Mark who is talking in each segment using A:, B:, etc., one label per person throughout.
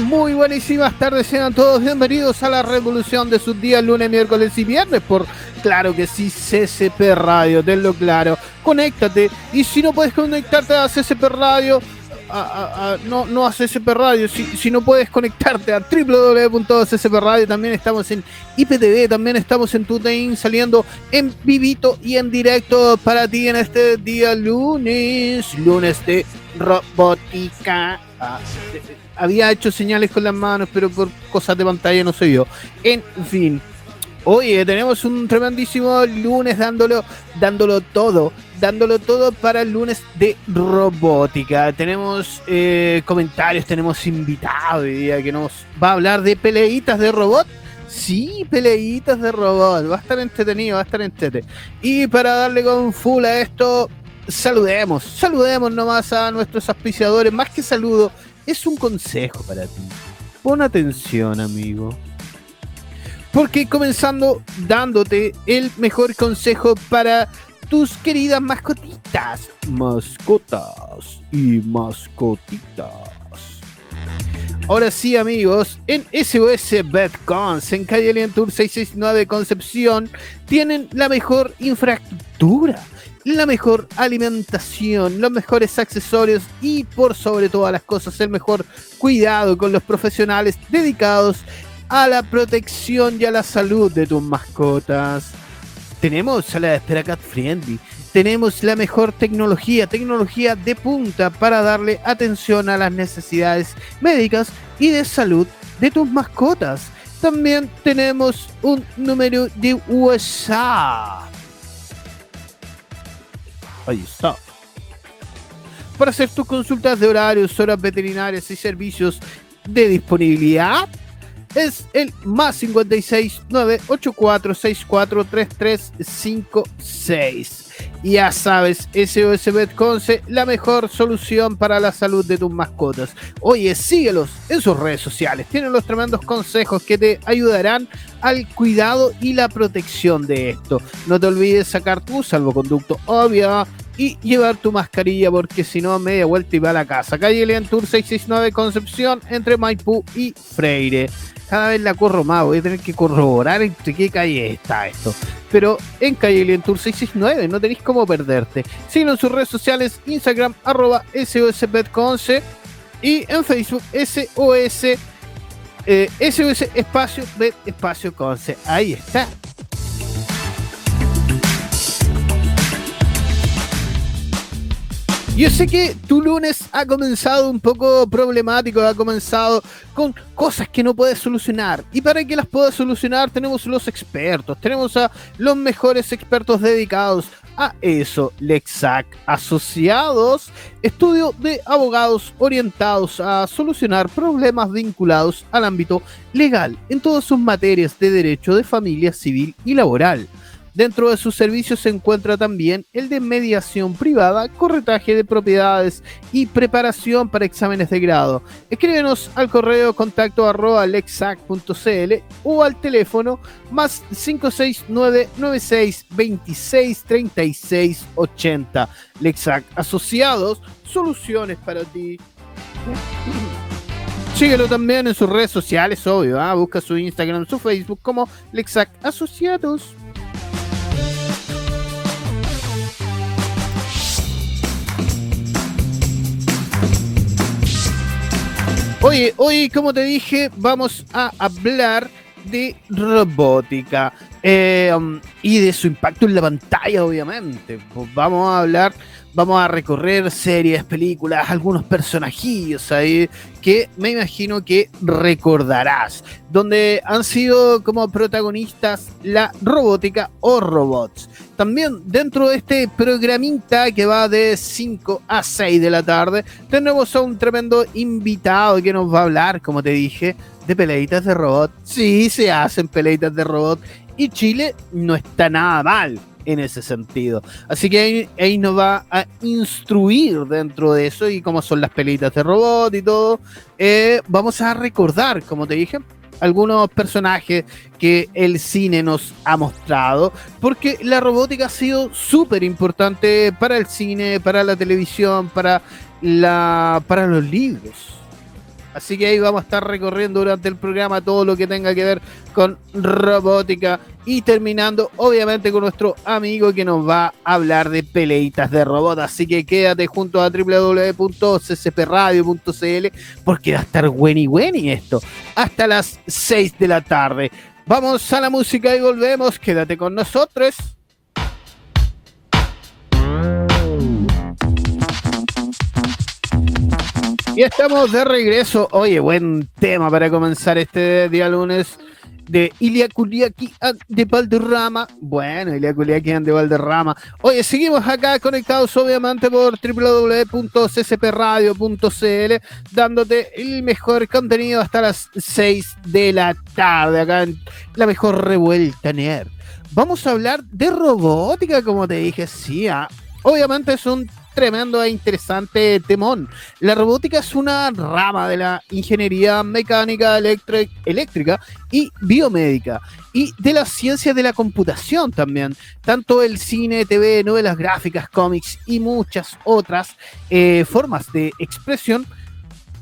A: Muy buenísimas tardes, sean todos bienvenidos a la revolución de sus días lunes, miércoles y viernes por, claro que sí, CCP Radio, tenlo claro, conéctate y si no puedes conectarte a CCP Radio, no, no a CCP Radio, si, si no puedes conectarte a www.ccp Radio, también estamos en IPTV, también estamos en TuneIn saliendo en vivito y en directo para ti en este día lunes, lunes de robótica. Ah, había hecho señales con las manos, pero por cosas de pantalla no se vio. En fin. Oye, tenemos un tremendísimo lunes dándolo, dándolo todo, dándolo todo para el lunes de robótica. Tenemos eh, comentarios, tenemos invitado que nos va a hablar de peleitas de robot. Sí, peleitas de robot. Va a estar entretenido, va a estar entretenido. Y para darle con full a esto, saludemos, saludemos nomás a nuestros auspiciadores. Más que saludo, es un consejo para ti. Pon atención, amigo. Porque comenzando dándote el mejor consejo para tus queridas mascotitas. Mascotas y mascotitas. Ahora sí, amigos, en SOS Betcons, en calle Alien Tour 669 Concepción, tienen la mejor infraestructura, la mejor alimentación, los mejores accesorios y, por sobre todas las cosas, el mejor cuidado con los profesionales dedicados a la protección y a la salud de tus mascotas. Tenemos sala de espera cat friendly. Tenemos la mejor tecnología, tecnología de punta para darle atención a las necesidades médicas y de salud de tus mascotas. También tenemos un número de WhatsApp. Ahí está. Para hacer tus consultas de horarios, horas veterinarias y servicios de disponibilidad, es el más 56 984 64 3356. Y ya sabes, SOS Betconce, la mejor solución para la salud de tus mascotas. Oye, síguelos en sus redes sociales. Tienen los tremendos consejos que te ayudarán al cuidado y la protección de esto. No te olvides sacar tu salvoconducto, obvio, y llevar tu mascarilla porque si no, media vuelta y va a la casa. Calle Lean Tour 669 Concepción entre Maipú y Freire. Cada vez la corro más, voy a tener que corroborar entre qué calle está esto. Pero en calle Lean Tour 669 no tenéis cómo perderte. Síguenos en sus redes sociales, Instagram, arroba SOSBetConce y en Facebook SOS, eh, SOS Espacio Bet Espacio Conce. Ahí está. Yo sé que tu lunes ha comenzado un poco problemático, ha comenzado con cosas que no puedes solucionar. Y para que las puedas solucionar tenemos los expertos, tenemos a los mejores expertos dedicados a eso. Lexac Asociados, estudio de abogados orientados a solucionar problemas vinculados al ámbito legal en todas sus materias de derecho de familia civil y laboral. Dentro de sus servicios se encuentra también el de mediación privada, corretaje de propiedades y preparación para exámenes de grado. Escríbenos al correo contacto arroba lexac.cl o al teléfono más 569 96 26 36 80. Lexac Asociados, soluciones para ti. Síguelo también en sus redes sociales, obvio. ¿ah? Busca su Instagram, su Facebook como Lexac Asociados. Oye, hoy, como te dije, vamos a hablar de robótica. Eh, um, y de su impacto en la pantalla, obviamente. Pues vamos a hablar, vamos a recorrer series, películas, algunos personajillos ahí que me imagino que recordarás, donde han sido como protagonistas la robótica o robots. También dentro de este programita que va de 5 a 6 de la tarde, tenemos a un tremendo invitado que nos va a hablar, como te dije, de peleitas de robot. Sí, se hacen peleitas de robot y Chile no está nada mal en ese sentido. Así que ahí, nos va a instruir dentro de eso y cómo son las pelitas de robot y todo. Eh, vamos a recordar, como te dije, algunos personajes que el cine nos ha mostrado, porque la robótica ha sido súper importante para el cine, para la televisión, para, la, para los libros. Así que ahí vamos a estar recorriendo durante el programa todo lo que tenga que ver con robótica y terminando obviamente con nuestro amigo que nos va a hablar de peleitas de robot. Así que quédate junto a www.ccpradio.cl porque va a estar y y esto hasta las 6 de la tarde. Vamos a la música y volvemos. Quédate con nosotros. Y estamos de regreso. Oye, buen tema para comenzar este día lunes de Ilia Kuliaki de Valderrama. Bueno, Ilia Kuliaki de Valderrama. Oye, seguimos acá conectados obviamente por www.ccpradio.cl dándote el mejor contenido hasta las 6 de la tarde acá en la mejor revuelta nerd. Vamos a hablar de robótica, como te dije, sí, ah. obviamente es un tremendo e interesante temón. La robótica es una rama de la ingeniería mecánica, eléctrica y biomédica y de la ciencia de la computación también. Tanto el cine, TV, novelas gráficas, cómics y muchas otras eh, formas de expresión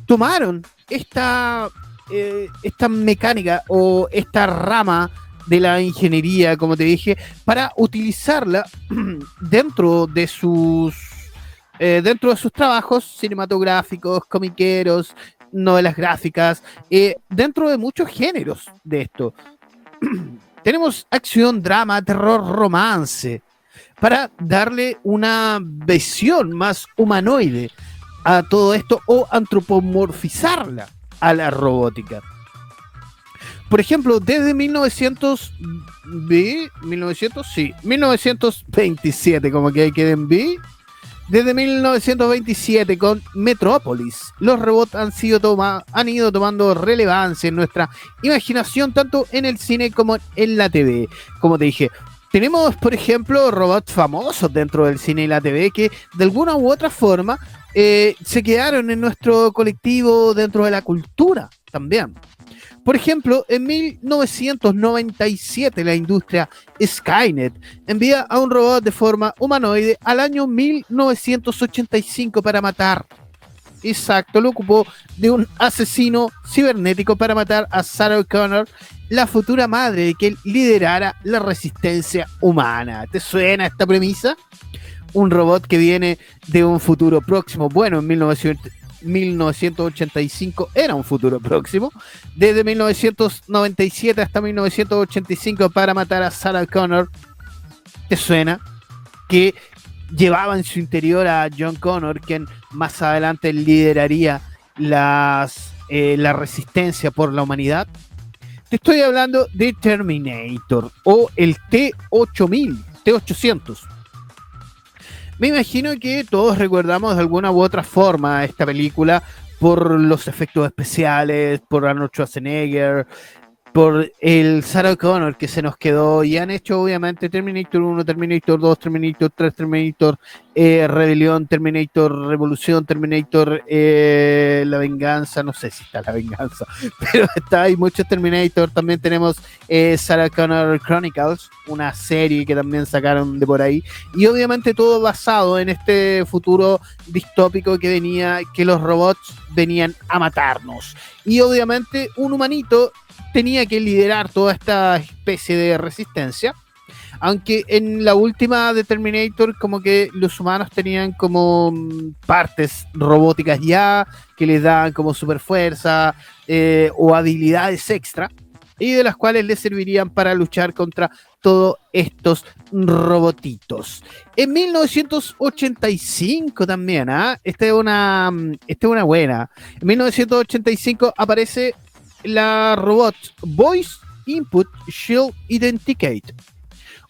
A: tomaron esta, eh, esta mecánica o esta rama de la ingeniería, como te dije, para utilizarla dentro de sus eh, dentro de sus trabajos cinematográficos, comiqueros, novelas gráficas, eh, dentro de muchos géneros de esto. Tenemos acción, drama, terror, romance, para darle una visión más humanoide a todo esto o antropomorfizarla a la robótica. Por ejemplo, desde 1900, 1900, sí, 1927, como que hay que B, desde 1927 con Metrópolis, los robots han, sido toma, han ido tomando relevancia en nuestra imaginación, tanto en el cine como en la TV. Como te dije, tenemos, por ejemplo, robots famosos dentro del cine y la TV que de alguna u otra forma eh, se quedaron en nuestro colectivo dentro de la cultura también. Por ejemplo, en 1997 la industria Skynet envía a un robot de forma humanoide al año 1985 para matar. Exacto, lo ocupó de un asesino cibernético para matar a Sarah O'Connor, la futura madre de que liderara la resistencia humana. ¿Te suena esta premisa? Un robot que viene de un futuro próximo. Bueno, en 1900 1985 era un futuro próximo. Desde 1997 hasta 1985 para matar a Sarah Connor. ¿Te suena? Que llevaba en su interior a John Connor, quien más adelante lideraría las, eh, la resistencia por la humanidad. Te estoy hablando de Terminator o el T-8000, T-800 me imagino que todos recordamos de alguna u otra forma esta película por los efectos especiales, por Arnold Schwarzenegger, por el Sarah Connor que se nos quedó. Y han hecho obviamente Terminator 1, Terminator 2, Terminator 3, Terminator eh, Rebelión, Terminator Revolución, Terminator eh, La Venganza, no sé si está La Venganza, pero está, hay muchos Terminator, también tenemos eh, Sarah Connor Chronicles, una serie que también sacaron de por ahí, y obviamente todo basado en este futuro distópico que venía, que los robots venían a matarnos. Y obviamente un humanito tenía que liderar toda esta especie de resistencia. Aunque en la última de Terminator, como que los humanos tenían como mm, partes robóticas ya, que les daban como super fuerza eh, o habilidades extra, y de las cuales les servirían para luchar contra todos estos robotitos. En 1985 también, ¿ah? Esta es una, mm, esta es una buena. En 1985 aparece la robot Voice Input Shield Identicate.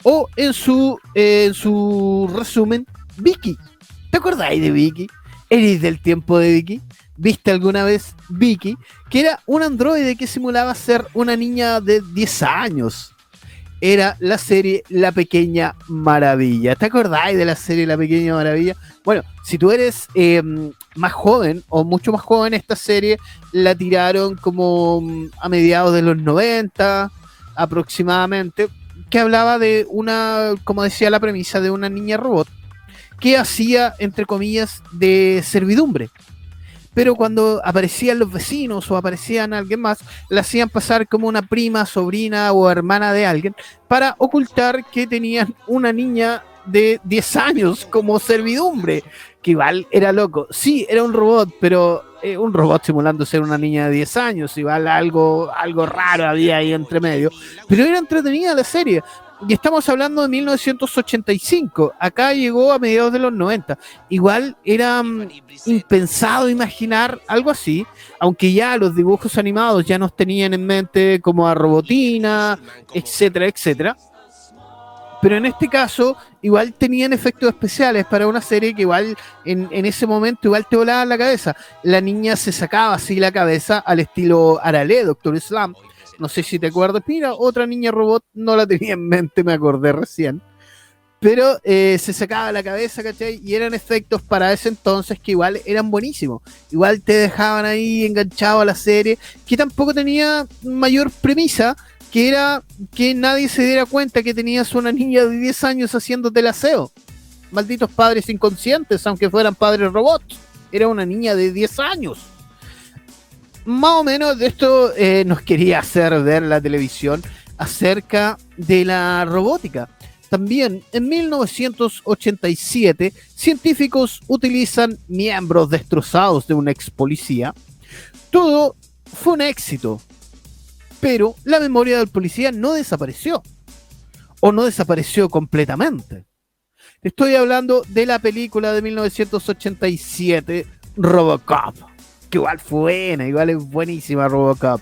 A: O en su, en su resumen, Vicky. ¿Te acordáis de Vicky? ¿Eres del tiempo de Vicky? ¿Viste alguna vez Vicky? Que era un androide que simulaba ser una niña de 10 años. Era la serie La Pequeña Maravilla. ¿Te acordáis de la serie La Pequeña Maravilla? Bueno, si tú eres em, más joven o mucho más joven, esta serie la tiraron como mm, a mediados de los 90 aproximadamente, que hablaba de una, como decía la premisa, de una niña robot que hacía, entre comillas, de servidumbre. Pero cuando aparecían los vecinos o aparecían alguien más, la hacían pasar como una prima, sobrina o hermana de alguien para ocultar que tenían una niña de 10 años como servidumbre, que igual era loco. Sí, era un robot, pero eh, un robot simulando ser una niña de 10 años, igual algo, algo raro había ahí entre medio. Pero era entretenida la serie, y estamos hablando de 1985. Acá llegó a mediados de los 90. Igual era mm, impensado imaginar algo así, aunque ya los dibujos animados ya nos tenían en mente como a Robotina, etcétera, etcétera. Pero en este caso, igual tenían efectos especiales para una serie que igual en, en ese momento igual te volaba la cabeza. La niña se sacaba así la cabeza al estilo Arale, Doctor Slam no sé si te acuerdas. Mira, otra niña robot, no la tenía en mente, me acordé recién. Pero eh, se sacaba la cabeza, ¿cachai? Y eran efectos para ese entonces que igual eran buenísimos. Igual te dejaban ahí enganchado a la serie, que tampoco tenía mayor premisa, que era que nadie se diera cuenta que tenías una niña de 10 años haciéndote el aseo. Malditos padres inconscientes, aunque fueran padres robots. Era una niña de 10 años más o menos de esto eh, nos quería hacer ver la televisión acerca de la robótica. También en 1987, científicos utilizan miembros destrozados de un ex policía. Todo fue un éxito, pero la memoria del policía no desapareció. O no desapareció completamente. Estoy hablando de la película de 1987, Robocop que igual fue buena, igual es buenísima Robocop.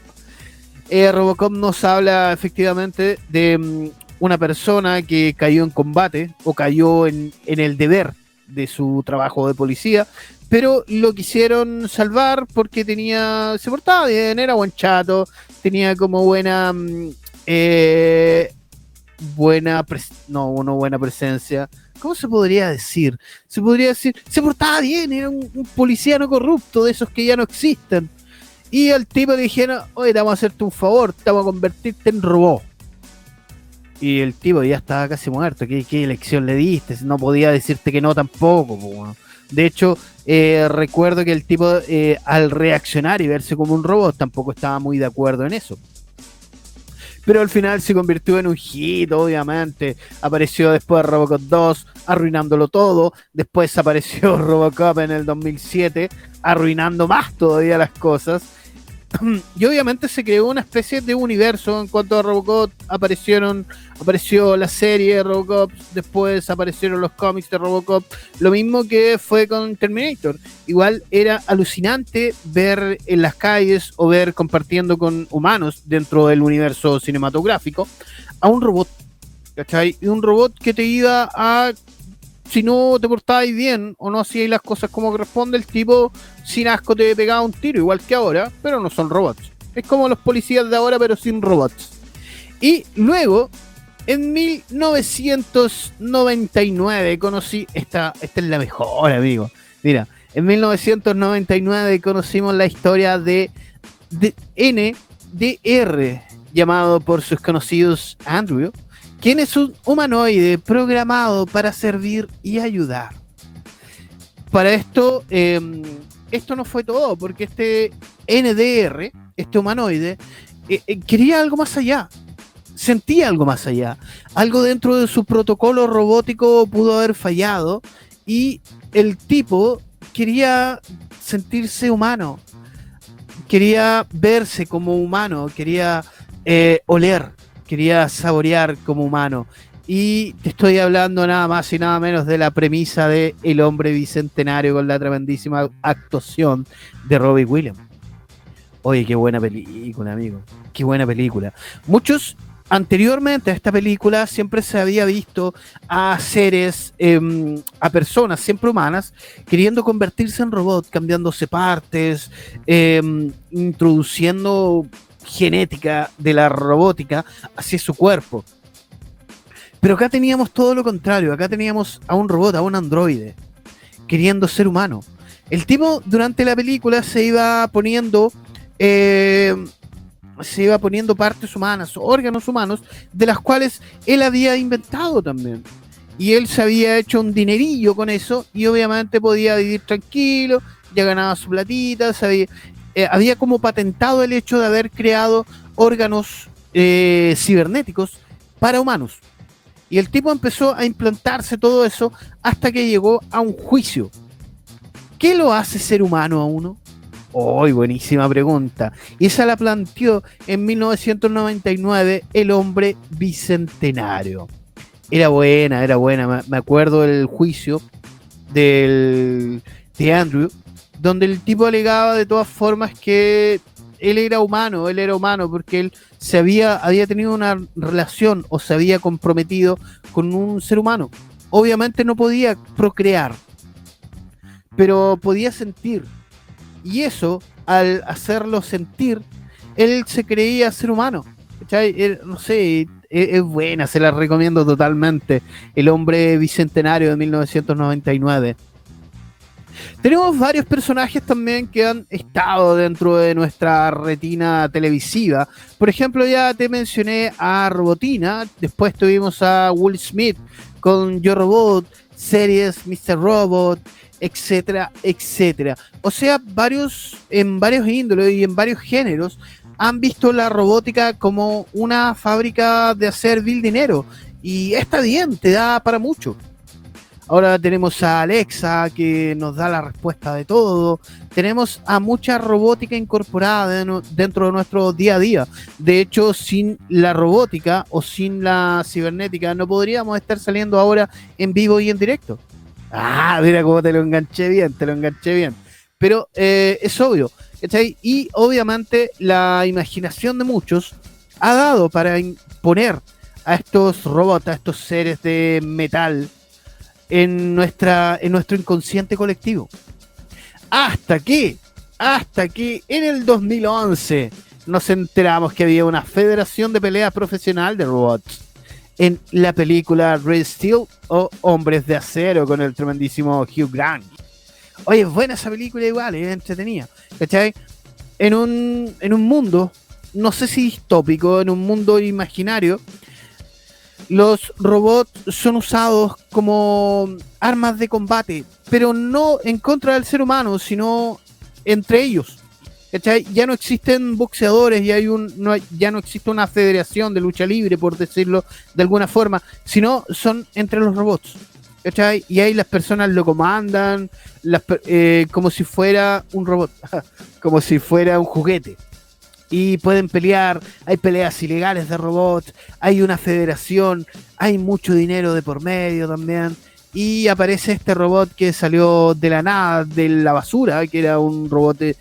A: Eh, Robocop nos habla efectivamente de mm, una persona que cayó en combate o cayó en, el deber de su trabajo de policía, pero lo quisieron salvar porque tenía, se portaba bien, era buen chato, tenía como buena, mm, eh, buena, no, no buena presencia, ¿Cómo se podría decir? Se podría decir, se portaba bien, era un, policía no corrupto, de esos que ya no existen. Y al tipo le dijeron, oye, te vamos a hacerte un favor, te vamos a convertirte en robot. Y el tipo ya estaba casi muerto. ¿Qué, qué elección le diste? No podía decirte que no tampoco. De hecho, eh, recuerdo que el tipo eh, al reaccionar y verse como un robot tampoco estaba muy de acuerdo en eso pero al final se convirtió en un hit, obviamente. Apareció después Robocop 2, arruinándolo todo. Después apareció Robocop en el 2007, arruinando más todavía las cosas. y obviamente se creó una especie de universo en cuanto a Robocop. Aparecieron, apareció la serie de Robocop, después aparecieron los cómics de Robocop. Lo mismo que fue con Terminator. Igual era alucinante ver en las calles o ver compartiendo con humanos dentro del universo cinematográfico a un robot. ¿Cachai? Y un robot que te iba a si no te portabais bien o no hacíais las cosas como corresponde, el tipo sin asco te pegaba un tiro, igual que ahora, pero no son robots. Es como los policías de ahora, pero sin robots. Y luego, en 1999, conocí. Esta, esta es la mejor, amigo. Mira, en 1999 conocimos la historia de, de NDR, llamado por sus conocidos Andrew quien es un humanoide programado para servir y ayudar. Para esto, em, esto no fue todo, porque este NDR, este humanoide, eh, eh, quería algo más allá, sentía algo más allá, algo dentro de su protocolo robótico pudo haber fallado y el tipo quería sentirse humano, quería verse como humano, quería eh, oler, quería saborear como humano. Y te estoy hablando nada más y nada menos de la premisa de El hombre bicentenario con la tremendísima actuación de Robbie Williams. Oye, qué buena película, amigo. Qué buena película. Muchos anteriormente a esta película siempre se había visto a seres, em, a personas siempre humanas, queriendo convertirse en robot, cambiándose partes, em, introduciendo genética de la robótica hacia su cuerpo. Pero acá teníamos todo lo contrario, acá teníamos a un robot, a un androide, queriendo ser humano. El tipo durante la película se iba poniendo eh, se iba poniendo partes humanas, órganos humanos, de las cuales él había inventado también. Y él se había hecho un dinerillo con eso y obviamente podía vivir tranquilo, ya ganaba su platita, sabía, eh, había como patentado el hecho de haber creado órganos eh, cibernéticos para humanos. Y el tipo empezó a implantarse todo eso hasta que llegó a un juicio. ¿Qué lo hace ser humano a uno? ¡Uy, buenísima pregunta! Y esa la planteó en 1999 el hombre bicentenario. Era buena, era buena. Me acuerdo del juicio del, de Andrew, donde el tipo alegaba de todas formas que él era humano, él era humano porque él se había, había tenido una relación o se había comprometido con un ser humano. Obviamente no podía procrear, pero podía sentir. Y eso, al hacerlo sentir, él se creía ser humano. no sé, es, buena, se la recomiendo totalmente. El hombre bicentenario de 1999. Tenemos varios personajes también que han estado dentro de nuestra retina televisiva. Por ejemplo, ya te mencioné a Robotina, después tuvimos a Will Smith con Yo Robot, series Mr. Robot, etcétera, etcétera. O sea, varios, en varios índoles y en varios géneros han visto la robótica como una fábrica de hacer vil dinero. Y está bien, te da para mucho. Ahora tenemos a Alexa que nos da la respuesta de todo. Tenemos a mucha robótica incorporada dentro de nuestro día a día. De hecho, sin la robótica o sin la cibernética no podríamos estar saliendo ahora en vivo y en directo. Ah, mira cómo te lo enganché bien, te lo enganché bien. Pero eh, es obvio, ¿cachai? Y obviamente la imaginación de muchos ha dado para imponer a estos robots, a estos seres de metal en, nuestra, en nuestro inconsciente colectivo. Hasta que, hasta que en el 2011 nos enteramos que había una federación de pelea profesional de robots en la película Red Steel o Hombres de Acero con el tremendísimo Hugh Grant. Oye, es buena esa película igual, es entretenida. ¿Cachai? En un, en un mundo, no sé si distópico, en un mundo imaginario, los robots son usados como armas de combate, pero no en contra del ser humano, sino entre ellos. Ya no existen boxeadores y hay un, no ya no existe una federación de lucha libre, por decirlo de alguna forma, sino son entre los robots. Y ahí las personas lo comandan eh, como si fuera un robot, como si fuera un juguete. Y pueden pelear, hay peleas ilegales de robots, hay una federación, hay mucho dinero de por medio también y aparece este robot que salió de la nada, de la basura, que era un robot de,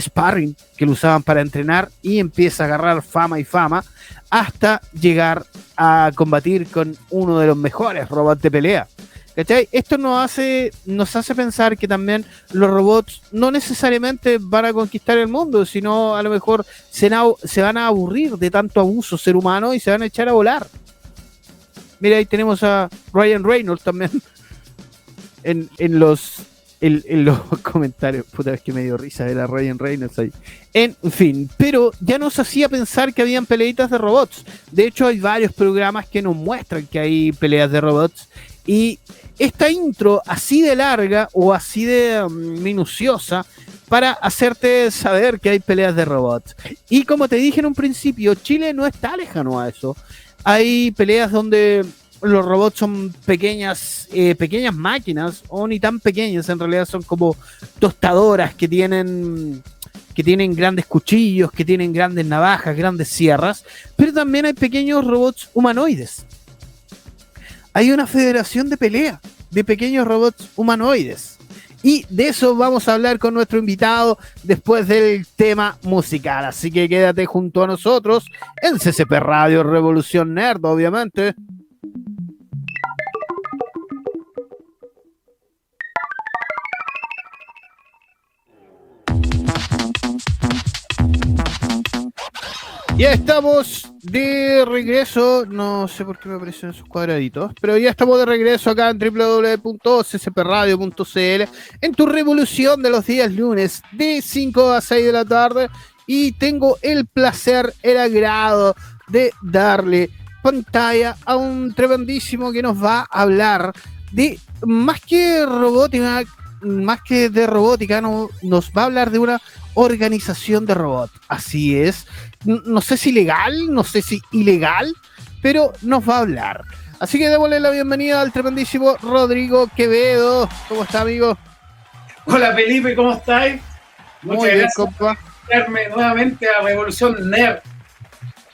A: sparring que lo usaban para entrenar y empieza a agarrar fama y fama hasta llegar a combatir con uno de los mejores robots de pelea. ¿Cachai? Esto nos hace, nos hace pensar que también los robots no necesariamente van a conquistar el mundo, sino a lo mejor se, van a aburrir de tanto abuso ser humano y se van a echar a volar. Mira, ahí tenemos a Ryan Reynolds también en, en los en, los comentarios. Puta vez que me dio risa de la Ryan Reynolds ahí. En fin, pero ya nos hacía pensar que habían peleitas de robots. De hecho, hay varios programas que nos muestran que hay peleas de robots. Y esta intro así de larga o así de um, minuciosa para hacerte saber que hay peleas de robots. Y como te dije en un principio, Chile no está lejano a eso. Hay peleas donde los robots son pequeñas, eh, pequeñas máquinas, o ni tan pequeñas, en realidad son como tostadoras que tienen que tienen grandes cuchillos, que tienen grandes navajas, grandes sierras, pero también hay pequeños robots humanoides. Hay una federación de pelea de pequeños robots humanoides. Y de eso vamos a hablar con nuestro invitado después del tema musical. Así que quédate junto a nosotros en CCP Radio Revolución Nerd, obviamente. Ya estamos de regreso, no sé por qué me aparecen esos cuadraditos, pero ya estamos de regreso acá en www.ccpradio.cl en tu revolución de los días lunes de 5 a 6 de la tarde y tengo el placer, el agrado de darle pantalla a un tremendísimo que nos va a hablar de más que robótica, más que de robótica, no, nos va a hablar de una organización de robots. Así es. No sé si legal, no sé si ilegal, pero nos va a hablar. Así que démosle la bienvenida al tremendísimo Rodrigo Quevedo. ¿Cómo está, amigo?
B: Hola, Felipe, ¿cómo estáis?
A: Muchas Muy gracias bien,
B: por invitarme nuevamente a Revolución Nerd.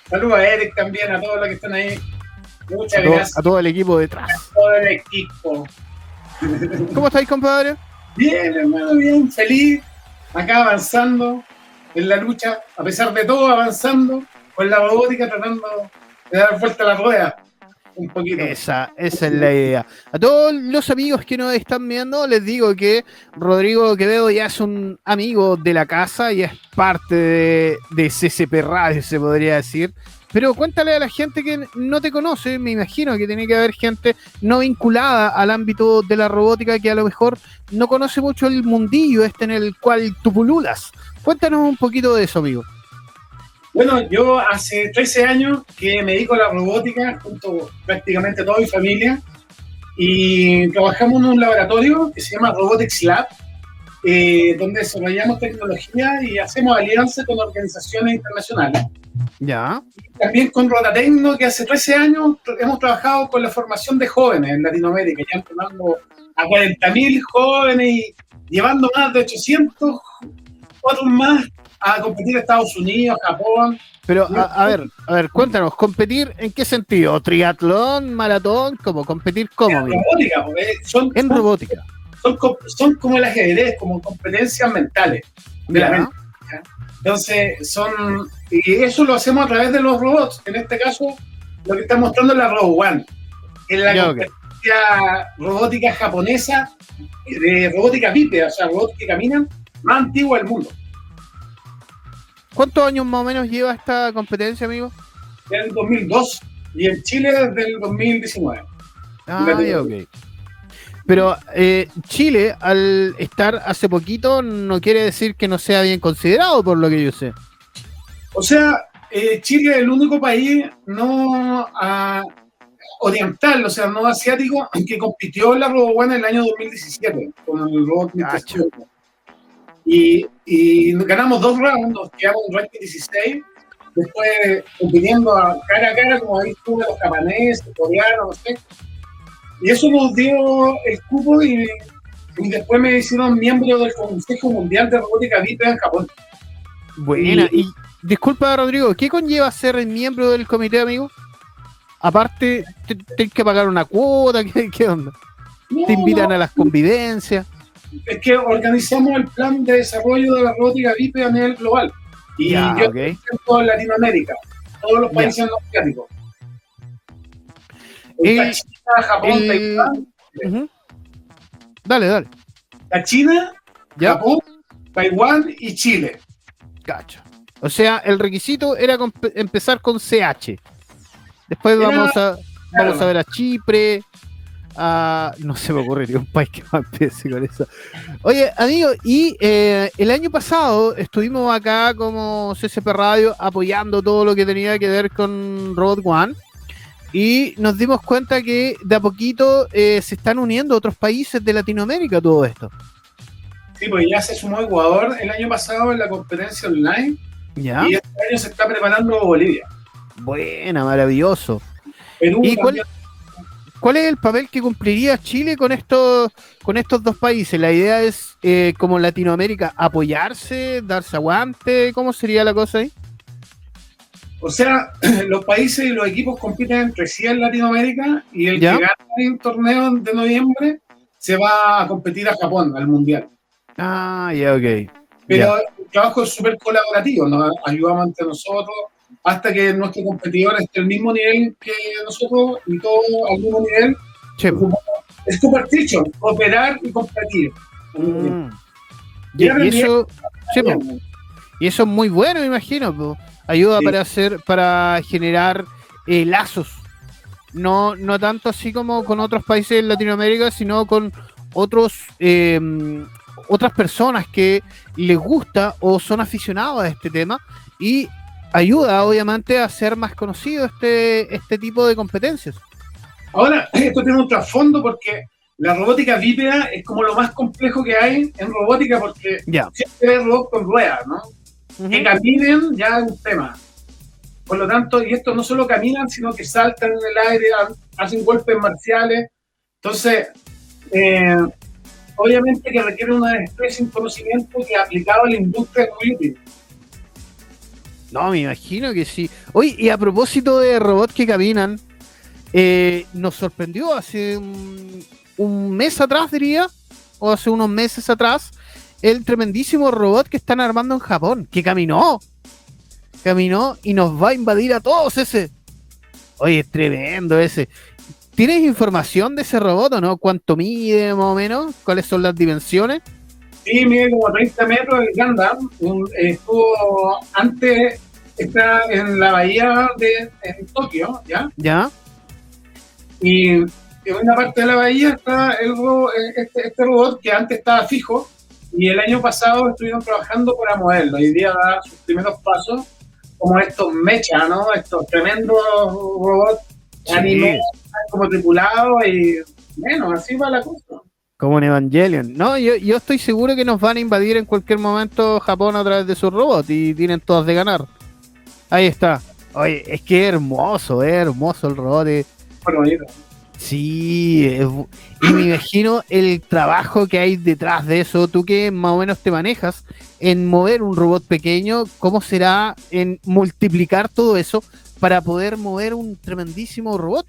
B: Saludos a Eric también, a todos los que están ahí. Muchas
A: a todo,
B: gracias.
A: A todo el equipo detrás.
B: A todo el equipo.
A: ¿Cómo estáis, compadre?
B: Bien, hermano, bien, feliz acá avanzando en la lucha, a pesar de todo, avanzando con la robótica, tratando de dar vuelta a la rueda. Un poquito.
A: Esa, esa es la idea. A todos los amigos que nos están viendo, les digo que Rodrigo Quevedo ya es un amigo de la casa y es parte de, de CCP Radio, se podría decir. Pero cuéntale a la gente que no te conoce, me imagino que tiene que haber gente no vinculada al ámbito de la robótica que a lo mejor no conoce mucho el mundillo este en el cual tú pululas. Cuéntanos un poquito de eso, amigo.
B: Bueno, yo hace 13 años que me dedico a la robótica junto prácticamente toda mi familia y trabajamos en un laboratorio que se llama Robotics Lab, eh, donde desarrollamos tecnología y hacemos alianzas con organizaciones internacionales.
A: Ya.
B: También con Rotatecno, que hace 13 años hemos trabajado con la formación de jóvenes en Latinoamérica, ya entrenando a 40.000 jóvenes y llevando más de 800 otros más a competir en Estados Unidos, Japón.
A: Pero, a, a, ver, a ver, cuéntanos, ¿competir en qué sentido? ¿Triatlón, maratón? ¿Cómo? ¿Competir cómo?
B: En robótica, son,
A: en robótica.
B: Son, son, como el ajedrez, como competencias mentales de la mente. Entonces, son. Y eso lo hacemos a través de los robots. En este caso, lo que está mostrando es la Robo One. En la
A: Ya,
B: competencia robótica japonesa, de robótica bípeda, o sea, robots que caminan, más antigua del mundo.
A: ¿Cuántos años más o menos lleva esta competencia, amigo?
B: Del 2002 y en Chile desde el 2019.
A: Ah, ok. Pero eh, Chile, al estar hace poquito, no quiere decir que no sea bien considerado, por lo que yo sé.
B: O sea, eh, Chile es el único país no ah, oriental, o sea, no asiático, que compitió en la RoboOne en el año 2017 con el robot. Y, y ganamos dos rounds, nos quedamos en ranking 16, después compitiendo a cara a cara, como ahí estuve los japoneses, coreanos, no sé. Y eso nos dio el cupo y, y después me hicieron miembro del Consejo Mundial de Robótica Bípeda en Japón.
A: Buena. Y, disculpa, Rodrigo, ¿qué conlleva ser miembro del comité, amigo? Aparte, ¿tienes que pagar una cuota? ¿Qué, qué onda?
B: No,
A: ¿Te invitan
B: no,
A: a las convivencias?
B: Es que organizamos el plan de desarrollo de la robótica bípeda a nivel global. Y
A: Ya,
B: yo
A: ok.
B: represento en Latinoamérica, todos los países no asiáticos. Está China, Japón, Taiwán.
A: Dale, dale.
B: La China,
A: Ya,
B: Japón, Taiwán y Chile.
A: cacho. O sea, el requisito era empezar con CH. Después
B: Era-
A: vamos a, vamos a ver a Chipre. A- no se me ocurre un país que más empiece con eso. Oye, amigo, y eh, el año pasado estuvimos acá como CCP Radio apoyando todo lo que tenía que ver con Robot One. Y nos dimos cuenta que de a poquito eh, se están uniendo otros países de Latinoamérica a todo esto.
B: Sí, pues ya se sumó Ecuador el año pasado en la competencia online
A: ¿Ya?
B: y este año se está preparando Bolivia.
A: Buena, maravilloso.
B: Perú
A: ¿Y cuál-. ¿Cuál es el papel que cumpliría Chile con estos, con estos dos países? La idea es, eh, como Latinoamérica, apoyarse, darse aguante, ¿cómo sería la cosa ahí?
B: O sea, los países y los equipos compiten entre sí en Latinoamérica y el
A: ¿Ya?
B: que gana el torneo de noviembre se va a competir a Japón, al Mundial.
A: Ah, ya, ok.
B: Pero el trabajo es súper colaborativo, nos ayudamos entre nosotros hasta que nuestro competidor esté al mismo nivel que nosotros y todos al mismo nivel. Es super dicho, cooperar y competir.
A: Mm. Y, y eso, sí, y eso es muy bueno, me imagino. po. Ayuda
B: Sí.
A: para hacer, para generar eh, lazos. No, no tanto así como con otros países de Latinoamérica, sino con otros eh, otras personas que les gusta o son aficionados a este tema y ayuda obviamente a ser más conocido este, este tipo de competencias.
B: Ahora, esto tiene un trasfondo porque la robótica bípeda es como lo más complejo que hay en robótica porque
A: Ya.
B: siempre hay robots con ruedas, ¿no? Que caminen ya es un tema. Por lo tanto, y estos no solo caminan, sino que saltan en el aire, ha- hacen golpes marciales. Entonces, eh, obviamente que requiere una y un conocimiento que aplicado a la industria es muy útil.
A: No, me imagino que sí. Oye, y a propósito de robots que caminan, eh, nos sorprendió hace un, un mes atrás, diría, o hace unos meses atrás, el tremendísimo robot que están armando en Japón, que caminó. Caminó y nos va a invadir a todos ese. Oye, es tremendo ese. ¿Tienes información de ese robot o no? ¿Cuánto mide más o menos? ¿Cuáles son las dimensiones?
B: Sí, mide como 30 metros el Gundam. Un- Estuvo antes, está en la bahía de en Tokio, ¿ya?
A: ¿Ya?
B: Y en una parte de la bahía está el eh, este, este robot que antes estaba fijo y el año pasado estuvieron trabajando para moverlo. Hoy día da sus primeros pasos como estos mecha, ¿no? Estos tremendos robots
A: Sí.
B: anime como tripulados y bueno, así va la cosa.
A: Como en Evangelion. No, yo, yo estoy seguro que nos van a invadir en cualquier momento Japón a través de sus robots y tienen todas de ganar. Ahí está. Oye, es que hermoso, hermoso el robot. eh.
B: Bueno, bonito.
A: Sí, es y me imagino el trabajo que hay detrás de eso. Tú que más o menos te manejas en mover un robot pequeño, ¿cómo será en multiplicar todo eso para poder mover un tremendísimo robot?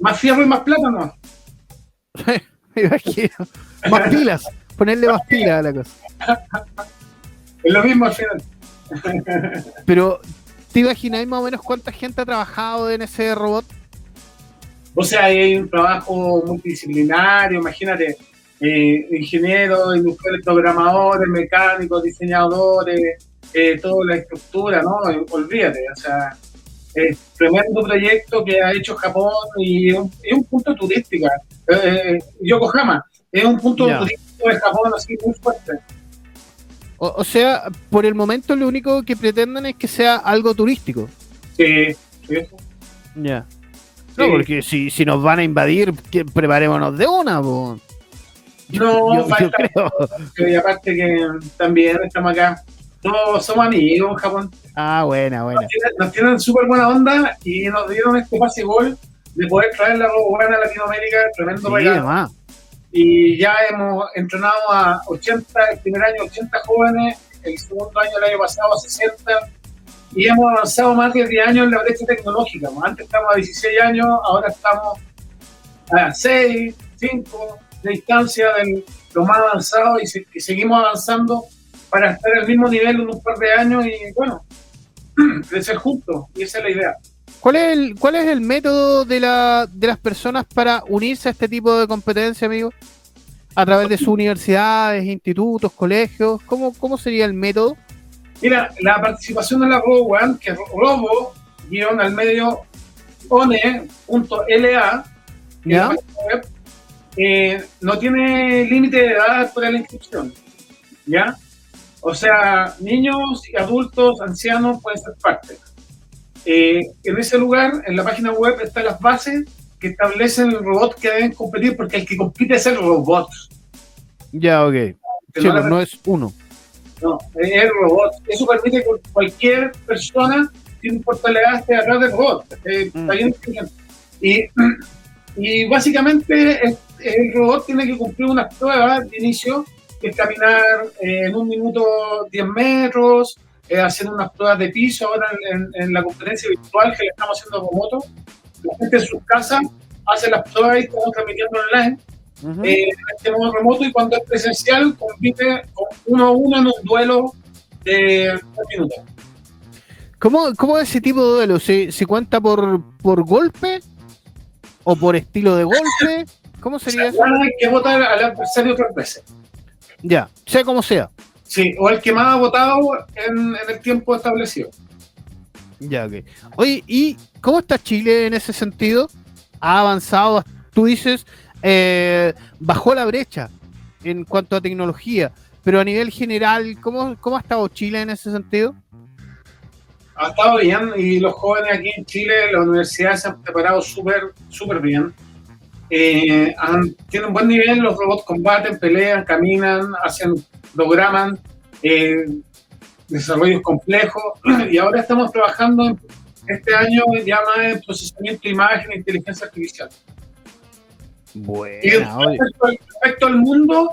B: Más fierro y más plátano.
A: Me imagino. Más pilas, ponerle más pilas a la cosa.
B: Es lo mismo al final.
A: Pero, ¿te imagináis más o menos cuánta gente ha trabajado en ese robot?
B: O sea, hay un trabajo multidisciplinario, imagínate, eh, ingenieros, industriales, programadores, mecánicos, diseñadores, eh, toda la estructura, ¿no? Olvídate, o sea, es tremendo proyecto que ha hecho Japón y es un, es un punto turístico. Eh, Yokohama es un punto turístico de Japón así muy fuerte.
A: O, o sea, por el momento lo único que pretenden es que sea algo turístico.
B: Sí, sí.
A: Ya. No,
B: Sí.
A: porque si, si nos van a invadir, que preparémonos de una, po.
B: No,
A: yo, yo
B: falta-
A: creo.
B: Y aparte que también estamos acá, todos somos amigos en Japón.
A: Ah, buena, buena.
B: nos tienen- nos tienen súper buena onda y nos dieron este pase gol de poder traer la Robogana a Latinoamérica, tremendo regalo. Y ya hemos entrenado a 80, el primer año 80 jóvenes, el segundo año, el año pasado, a 60. Y hemos avanzado más de 10 años en la brecha tecnológica. ¿no? Antes estábamos a 16 años, ahora estamos a 6, 5 de distancia de lo más avanzado y, se- y seguimos avanzando para estar al mismo nivel en un par de años y bueno, crecer juntos. Y esa es la idea.
A: ¿Cuál es el, cuál es el método de, la, de las personas para unirse a este tipo de competencia, amigo? A través de sus universidades, institutos, colegios. ¿Cómo, cómo sería el método?
B: Mira, la participación en la One, que es robo, guion al medio, one.la, web, eh, no tiene límite de edad para la inscripción. ¿Ya? O sea, niños, adultos, ancianos pueden ser parte. Eh, en ese lugar, en la página web, están las bases que establecen el robot que deben competir, porque el que compite es el robot.
A: Ya, ok.
B: no
A: pues no es uno.
B: no, es el robot. Eso permite que cualquier persona, sin importar la edad, esté atrás del robot. Eh,
A: Mm.
B: Y, y básicamente el robot tiene que cumplir unas pruebas de inicio, que es caminar eh, en un minuto 10 metros, eh, hacer unas pruebas de piso ahora en, la conferencia virtual que le estamos haciendo remoto. La gente en sus casas hace las pruebas y estamos transmitiendo online
A: Ujú.
B: eh, en este modo remoto y cuando es presencial compite con uno a uno en un duelo de tres minutos.
A: ¿Cómo, ¿Cómo es ese tipo de duelo? ¿Se, se cuenta por, por golpe? ¿O por estilo de golpe? ¿Cómo sería eso?
B: Hay que votar al adversario tres veces.
A: Ya, sea como sea.
B: Sí, o el que más ha votado en, en el tiempo establecido.
A: Ya, ok. Oye, ¿y cómo está Chile en ese sentido? ¿Ha avanzado? Tú dices, eh, bajó la brecha en cuanto a tecnología, pero a nivel general, ¿cómo, cómo ha estado Chile en ese sentido?
B: Ha estado bien y los jóvenes aquí en Chile, las universidades se han preparado súper, súper bien. Eh, han- tienen buen nivel, los robots combaten, pelean, caminan, hacen, programan, eh, desarrollos complejos y ahora estamos trabajando en- este año ya más en procesamiento de imagen e inteligencia artificial. Y
A: Bueno,
B: respecto, al, respecto al mundo,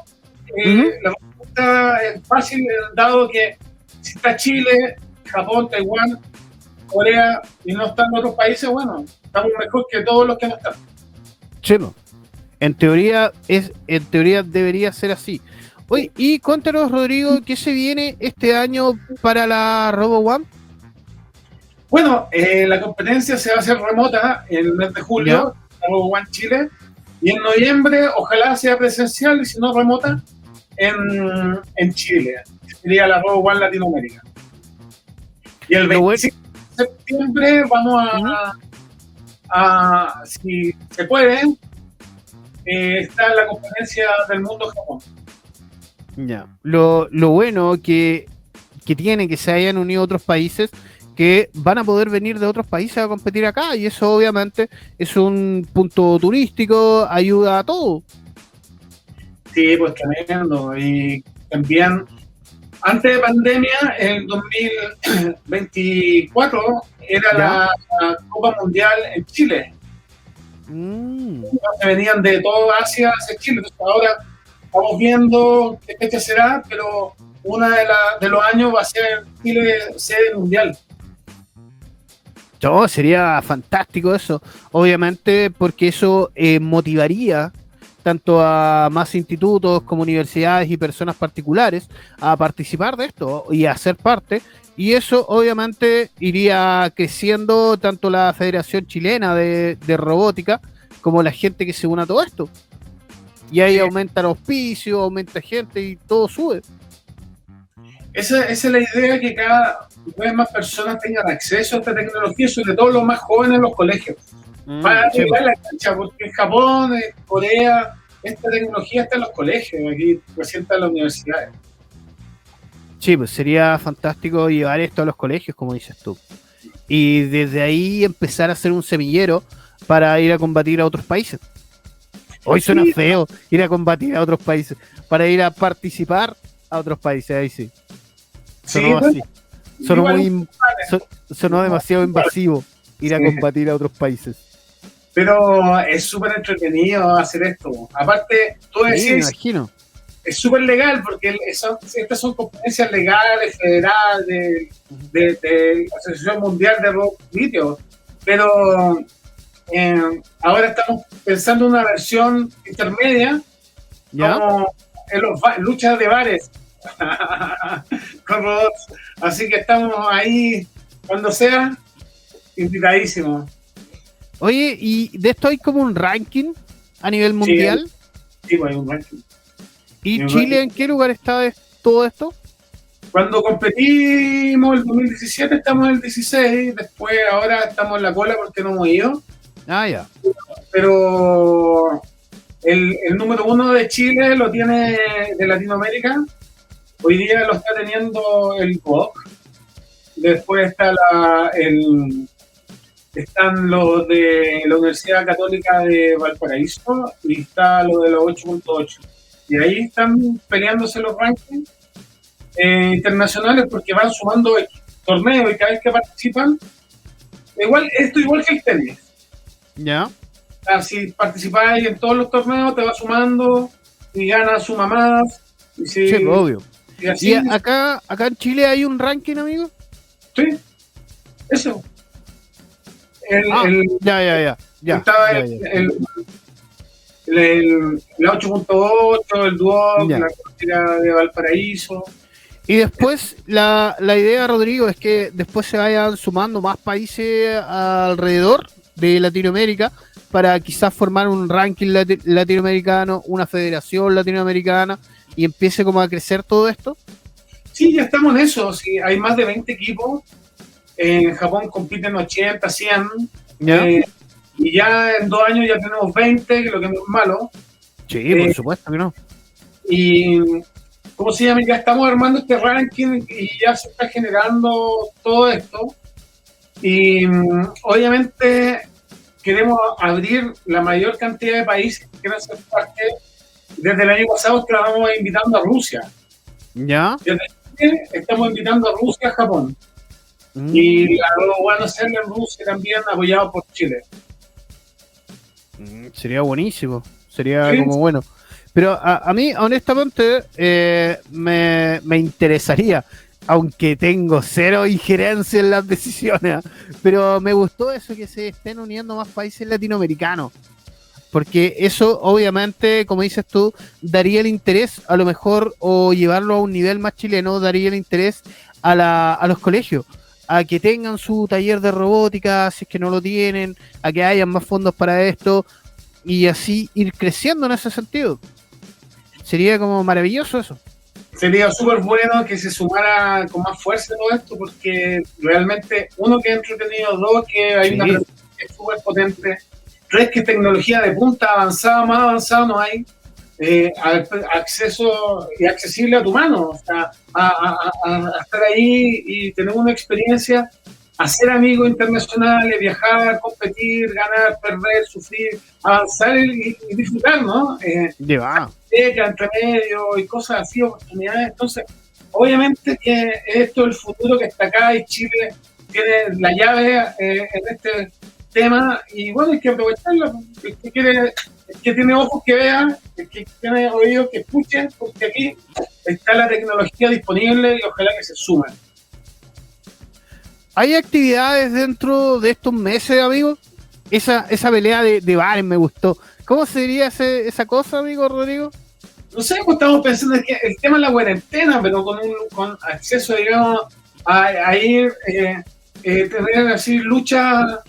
B: eh, la respuesta es fácil, dado que si está Chile, Japón, Taiwán, Corea y no están otros países, bueno, estamos mejor que todos los que no están.
A: En teoría, es, en teoría debería ser así. Oye, y cuéntanos, Rodrigo, ¿qué se viene este año para la Robo One?
B: Bueno, eh, la competencia se va a hacer remota en el mes de julio, la Robo One Chile, y en noviembre ojalá sea presencial y si no remota en, en Chile. Sería la Robo One Latinoamérica. Y el
A: Lo bueno-
B: 25 de septiembre vamos a, a- si se puede, eh, está la conferencia del mundo Japón.
A: Ya. Lo, lo bueno que, que tiene que se hayan unido otros países que van a poder venir de otros países a competir acá y eso obviamente es un punto turístico, ayuda a todo.
B: Sí, pues tremendo. Y también, antes de pandemia, en 2024, era
A: Ya.
B: la, la Copa Mundial en Chile.
A: Mm,
B: que venían de toda Asia hacia Chile. Entonces ahora estamos viendo qué fecha será, pero uno de los años va a ser Chile sede mundial.
A: no, sería fantástico eso, obviamente porque eso eh, motivaría tanto a más institutos como universidades y personas particulares a participar de esto y a ser parte. Y eso obviamente iría creciendo tanto la Federación Chilena de, de Robótica como la gente que se une a todo esto. Y ahí
B: Sí.
A: aumenta el auspicio, aumenta gente y todo sube.
B: Esa, esa es la idea, que cada vez más personas tengan acceso a esta tecnología, sobre todo los más jóvenes en los colegios. Para
A: Sí,
B: llevar la cancha, porque en Japón, en Corea, esta tecnología está en los colegios, aquí recién está en las universidades.
A: Sí, pues sería fantástico llevar esto a los colegios, como dices tú. Y desde ahí empezar a hacer un semillero para ir a combatir a otros países. Hoy suena
B: Sí.
A: feo ir a combatir a otros países, para ir a participar a otros países, ahí sí.
B: Sí,
A: Sonó
B: bueno,
A: así. Sonó, muy, so- sonó demasiado invasivo ir a
B: Sí.
A: combatir a otros países.
B: Pero es súper entretenido hacer esto. Aparte, tú
A: Sí, me
B: decís,
A: imagino.
B: es súper legal porque son- estas son competencias legales, federales, de, de, Asociación Mundial de Rock Video, pero eh, ahora estamos pensando en una versión intermedia
A: ¿Ya?
B: como en los luchas de bares con robots. Así que estamos ahí cuando sea, invitadísimos.
A: Oye, ¿y de esto hay como un ranking a nivel mundial?
B: Sí, pues, hay un ranking.
A: ¿Y
B: un
A: Chile
B: ranking.
A: en qué lugar está de todo esto?
B: Cuando competimos el 2017 estamos en el 16, después ahora estamos en la cola porque no hemos ido,
A: Ah, ya.
B: pero el, el número uno de Chile lo tiene de Latinoamérica, hoy día lo está teniendo el COOC, después está la, el, están los de la Universidad Católica de Valparaíso y está lo de los 8.8. Y ahí están peleándose los rankings eh, internacionales porque van sumando torneos y cada vez que participan, igual, esto igual que el tenis.
A: Ya.
B: Sea, si participáis en todos los torneos, te va sumando y ganas suma más. Y si,
A: Sí, obvio.
B: y así,
A: ¿Y acá, acá en Chile hay un ranking, amigo?
B: sí, eso. El,
A: Ah,
B: el-
A: Ya, ya, ya. ya,
B: estaba
A: ya,
B: el,
A: ya.
B: el, el, el- la 8.8, el Duoc, la costera de Valparaíso.
A: Y después, la, la idea, Rodrigo, es que después se vayan sumando más países alrededor de Latinoamérica para quizás formar un ranking lati- latinoamericano, una federación latinoamericana y empiece como a crecer todo esto.
B: Sí, ya estamos en eso. Sí, hay más de 20 equipos. En Japón compiten 80, 100.
A: ¿Ya?
B: eh, y ya en dos años ya tenemos 20, que lo que no es malo.
A: sí,
B: eh,
A: por supuesto que no.
B: Y, ¿cómo se llama? Ya estamos armando este ranking y ya se está generando todo esto. Y mm, obviamente queremos abrir la mayor cantidad de países que quieran ser parte. Desde el año pasado estábamos invitando a Rusia.
A: ¿Ya?
B: Estamos invitando a Rusia, a Japón.
A: Mm.
B: Y la hacerla en Rusia también, apoyado por Chile.
A: Mm, Sería buenísimo, sería
B: Sí.
A: como bueno. Pero a, a mí, honestamente, eh, me, me interesaría, aunque tengo cero injerencia en las decisiones, pero me gustó eso que se estén uniendo más países latinoamericanos. Porque eso, obviamente, como dices tú, daría el interés, a lo mejor, o llevarlo a un nivel más chileno, daría el interés a, la, a los colegios, a que tengan su taller de robótica, si es que no lo tienen, a que hayan más fondos para esto, y así ir creciendo en ese sentido. Sería como maravilloso eso.
B: Sería súper bueno que se sumara con más fuerza todo esto, porque realmente, uno, que es entretenido, dos, que hay
A: Sí.
B: una presencia que es súper potente, tres, que tecnología de punta avanzada, más avanzada no hay, eh, acceso y accesible a tu mano, o sea, a, a- a- a estar ahí y tener una experiencia, hacer amigos internacionales, viajar, competir, ganar, perder, sufrir, avanzar y, y disfrutar, ¿no? Eh,
A: Lleva.
B: entre medio y cosas así, oportunidades. Entonces, obviamente que esto es el futuro que está acá y Chile tiene la llave eh, en este tema y bueno, hay que aprovecharlo. El que, quiere, el que tiene ojos que vean, el que tiene oídos que escuchen, porque aquí está la tecnología disponible y ojalá que se sumen.
A: ¿Hay actividades dentro de estos meses, amigo? Esa, esa pelea de, de bares me gustó. ¿Cómo sería ese- esa cosa, amigo Rodrigo?
B: No sé, pues estamos pensando que el tema de la cuarentena, pero con, un, con acceso, digamos, a, a ir, eh, eh, tener así lucha,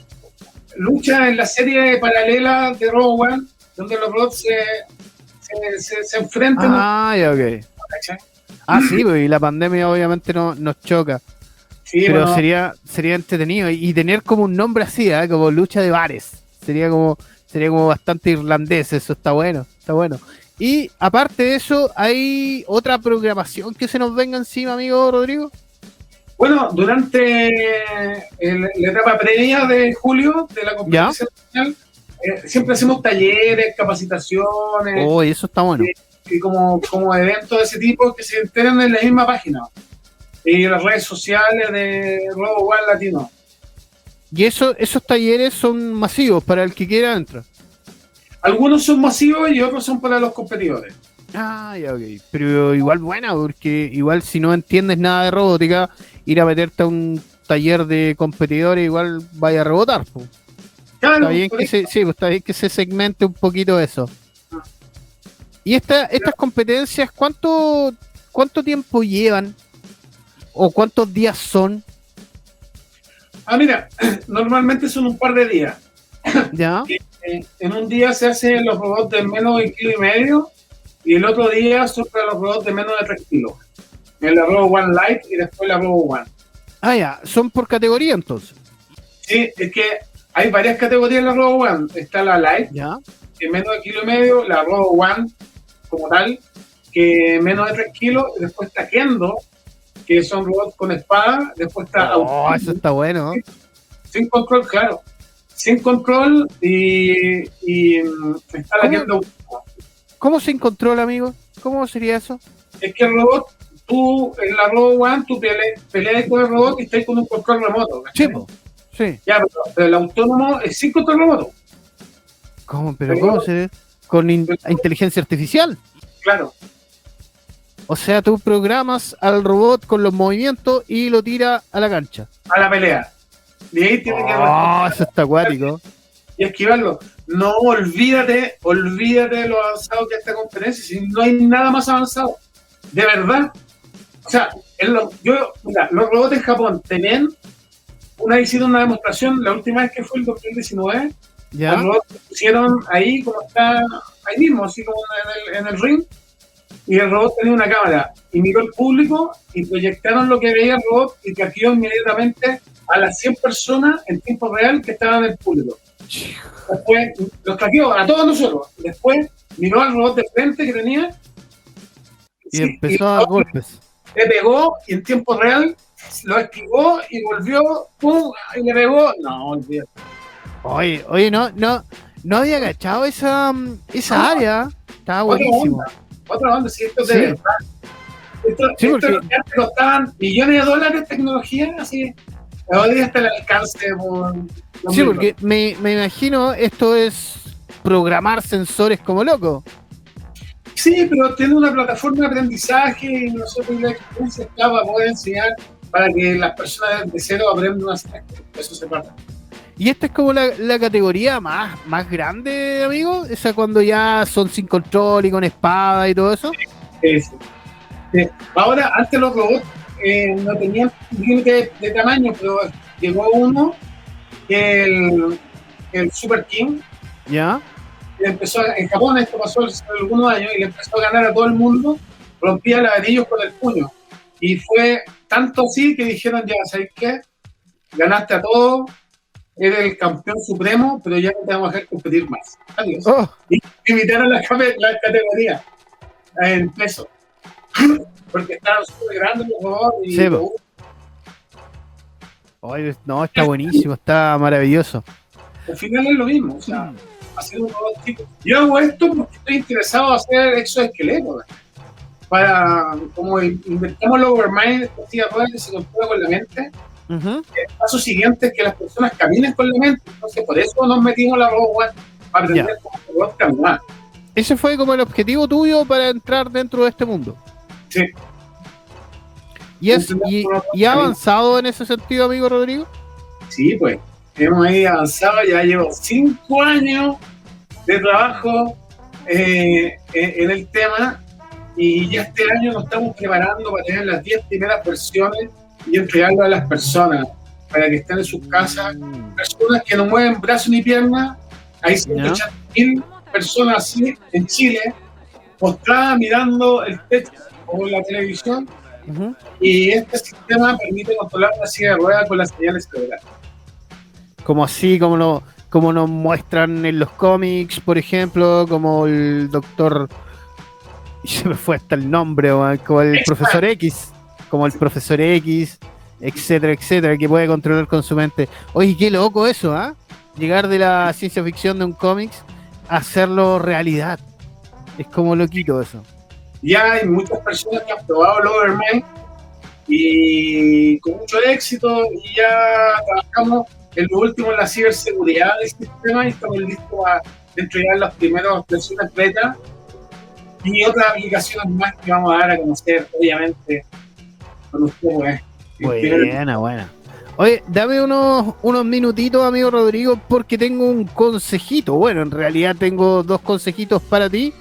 B: lucha en la serie paralela de One, donde los robots se, se, se, se enfrentan.
A: Ah, ya, ok.
B: ¿cachai?
A: Ah, sí, pues, y la pandemia obviamente no, nos choca.
B: Sí,
A: pero
B: bueno,
A: sería sería entretenido. Y tener como un nombre así, ¿eh? como lucha de bares. Sería como sería como bastante irlandés, eso está bueno, está bueno. Y aparte de eso, ¿hay otra programación que se nos venga encima, amigo Rodrigo?
B: Bueno, durante el- la etapa previa de julio de la competencia nacional, eh, siempre hacemos talleres, capacitaciones.
A: Oh, eso está bueno.
B: y como, como eventos de ese tipo que se enteren en la misma página y en las redes sociales de Robo One Latino.
A: Y eso, esos talleres son masivos para el que quiera entrar.
B: Algunos son masivos y otros son para los competidores.
A: Ah, ya, ok. Pero igual buena, porque igual si no entiendes nada de robótica, ir a meterte a un taller de competidores igual vaya a rebotar. po.
B: Claro,
A: Está bien
B: por
A: que
B: ahí-
A: se, sí, pues, está bien que se segmente un poquito eso. ¿Y esta, estas competencias cuánto, cuánto tiempo llevan? ¿O cuántos días son?
B: Ah, mira, normalmente son un par de días.
A: ¿Ya?
B: Eh, en un día se hacen los robots de menos de un kilo y medio y el otro día son para los robots de menos de 3 kilos. En la Robo One Light y después la Robo One.
A: Ah, ya. Son por categoría entonces.
B: Sí, es que hay varias categorías en la Robo One. Está la Light,
A: ¿Ya?
B: que es menos de kilo y medio, la Robo One como tal, que menos de 3 kilos, y después está Kendo, que son robots con espada, después está
A: Oh, eso está bueno. ¿no?
B: sin control, claro, sin control, y, y mm, está la
A: ¿Cómo?
B: Kendo.
A: ¿Cómo se controla, amigo? ¿Cómo sería eso?
B: Es que el robot, tú, en la Robo One, tú pele- peleas con el robot y estás con un control remoto.
A: Sí. Sí.
B: Ya, pero, pero el autónomo es sin control remoto.
A: ¿Cómo? ¿Pero
B: Pero-
A: cómo se Con in- inteligencia artificial.
B: Claro.
A: O sea, tú programas al robot con los movimientos y lo tira a la cancha.
B: a la pelea. Y ahí tiene que
A: Oh, eso está acuático.
B: y esquivarlo. No olvídate, olvídate de lo avanzado que es esta competencia, si no hay nada más avanzado. De verdad. O sea, en lo- yo, mira, los robots en Japón tenían una hicieron una demostración la última vez que fue el 2019.
A: ¿Ya?
B: Al robot lo pusieron ahí como está ahí mismo, así como en el, en el ring. Y el robot tenía una cámara y miró al público y proyectaron lo que veía el robot y traqueó inmediatamente a las 100 personas en tiempo real que estaban en el público. Después los traqueó a todos nosotros. Después miró al robot de frente que tenía
A: Y
B: sí,
A: empezó a
B: el
A: dar
B: robot
A: golpes.
B: Le pegó y en tiempo real lo esquivó y volvió ¡pum! y le pegó. No, olvídate.
A: Oye, oye, no, no, no había agachado esa, mm, esa
B: No.
A: área. Estaba
B: Otra
A: buenísimo.
B: onda, otra onda, si esto es de
A: Sí.
B: verdad. Esto,
A: Sí,
B: esto
A: porque-
B: que costaban millones de dólares de tecnología, así. Hoy está el alcance por.
A: Sí, porque me, me imagino esto es programar sensores como loco.
B: Sí, pero tiene una plataforma de aprendizaje y nosotros la experiencia está para poder enseñar para que las personas de cero aprendan a hacer Eso se trata.
A: Y esta es como la, la categoría más, más grande, amigo. Esa cuando ya son sin control y con espada y todo eso.
B: Sí, sí. Sí. Ahora, antes los robots eh, no tenían límite de, de tamaño, pero llegó uno, el, el Super King,
A: ¿Ya?
B: Y empezó a- en Japón esto pasó hace algunos años y le empezó a ganar a todo el mundo, rompía ladrillos con el puño. Y fue tanto así que dijeron, ya, ¿sabes qué? Ganaste a todos, eres el campeón supremo, pero ya no te vamos a dejar competir más. Adiós.
A: Oh,
B: Limitaron la, categoría en peso. Porque estaban súper grandes los robots y
A: Sí, no, está buenísimo, está maravilloso.
B: al final es lo mismo. O sea, hacer chico. Yo hago esto porque estoy interesado en hacer exoesqueletos. Para, como inventamos los Overmind, que se controla con la mente, el paso siguiente es que las personas caminen con la mente. Entonces, por eso nos metimos la robot para aprender cómo el robot caminar.
A: Ese fue como el objetivo tuyo para entrar dentro de este mundo.
B: Sí.
A: ¿Y, es, y, y ha avanzado en ese sentido, amigo Rodrigo?
B: Sí, pues, hemos ahí avanzado, ya llevo cinco años de trabajo eh, en, en el tema y ya este año nos estamos preparando para tener las 10 primeras versiones y entregarlo a las personas para que estén en sus casas. Personas que no mueven brazo ni pierna, hay 180 mil personas así en Chile, postradas mirando el techo o la televisión
A: Ujú.
B: y este sistema permite controlar una silla de ruedas con las señales cerebrales.
A: Como así, como, lo, como nos muestran en los cómics, por ejemplo, como el doctor. Se me fue hasta el nombre, como el profesor X, como el profesor X, etcétera, etcétera, que puede controlar con su mente. Oye, qué loco eso, ¿ah? Llegar de la ciencia ficción de un cómics a hacerlo realidad. Es como loquito eso.
B: ya hay muchas personas que han probado el Overmind y con mucho éxito y ya trabajamos en lo último en la ciberseguridad del sistema y estamos listos a entregar las primeras versiones beta y otras aplicaciones más que vamos a dar a conocer obviamente con ustedes.
A: Buena, buena. Oye, dame unos, unos minutitos, amigo Rodrigo, porque tengo un consejito. Bueno, en realidad tengo dos consejitos para ti